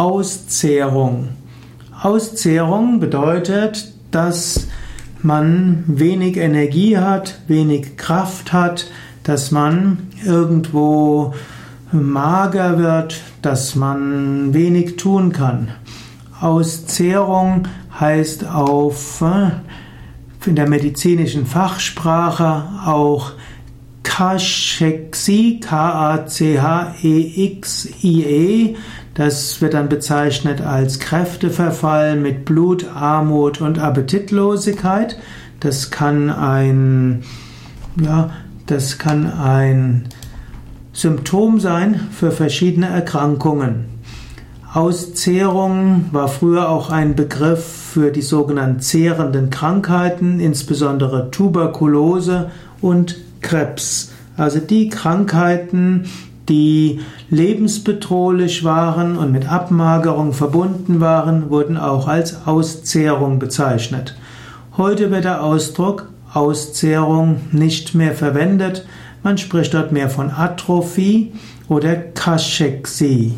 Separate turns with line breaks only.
Auszehrung. Auszehrung bedeutet, dass man wenig Energie hat, wenig Kraft hat, dass man irgendwo mager wird, dass man wenig tun kann. Auszehrung heißt auf äh, in der medizinischen Fachsprache auch Kachexie, K-A-C-H-E-X-I-E. Das wird dann bezeichnet als Kräfteverfall mit Blutarmut und Appetitlosigkeit. Das kann ein, ja, das kann ein Symptom sein für verschiedene Erkrankungen. Auszehrung war früher auch ein Begriff für die sogenannten zehrenden Krankheiten, insbesondere Tuberkulose und Krebs. Also die Krankheiten, die lebensbedrohlich waren und mit Abmagerung verbunden waren, wurden auch als Auszehrung bezeichnet. Heute wird der Ausdruck Auszehrung nicht mehr verwendet. Man spricht dort mehr von Atrophie oder Kaschexie.